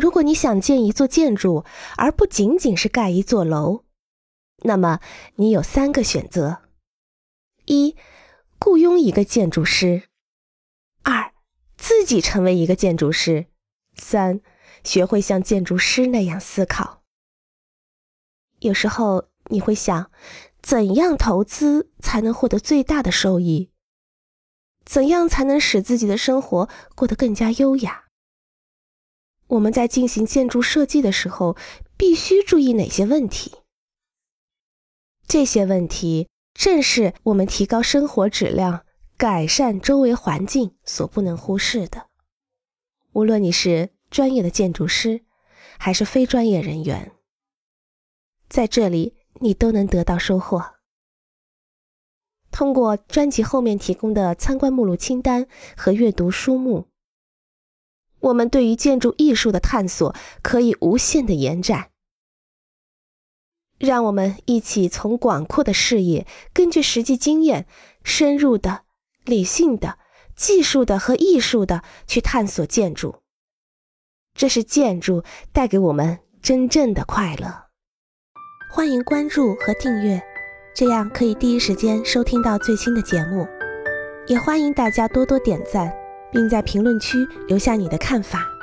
如果你想建一座建筑，而不仅仅是盖一座楼，那么你有三个选择：一、雇佣一个建筑师；二、自己成为一个建筑师；三、学会像建筑师那样思考。有时候你会想，怎样投资才能获得最大的收益？怎样才能使自己的生活过得更加优雅？我们在进行建筑设计的时候，必须注意哪些问题？这些问题正是我们提高生活质量、改善周围环境所不能忽视的。无论你是专业的建筑师，还是非专业人员，在这里你都能得到收获。通过专辑后面提供的参观目录清单和阅读书目。我们对于建筑艺术的探索可以无限的延展。让我们一起从广阔的视野，根据实际经验，深入的、理性的、技术的和艺术的去探索建筑。这是建筑带给我们真正的快乐。欢迎关注和订阅，这样可以第一时间收听到最新的节目。也欢迎大家多多点赞。并在评论区留下你的看法。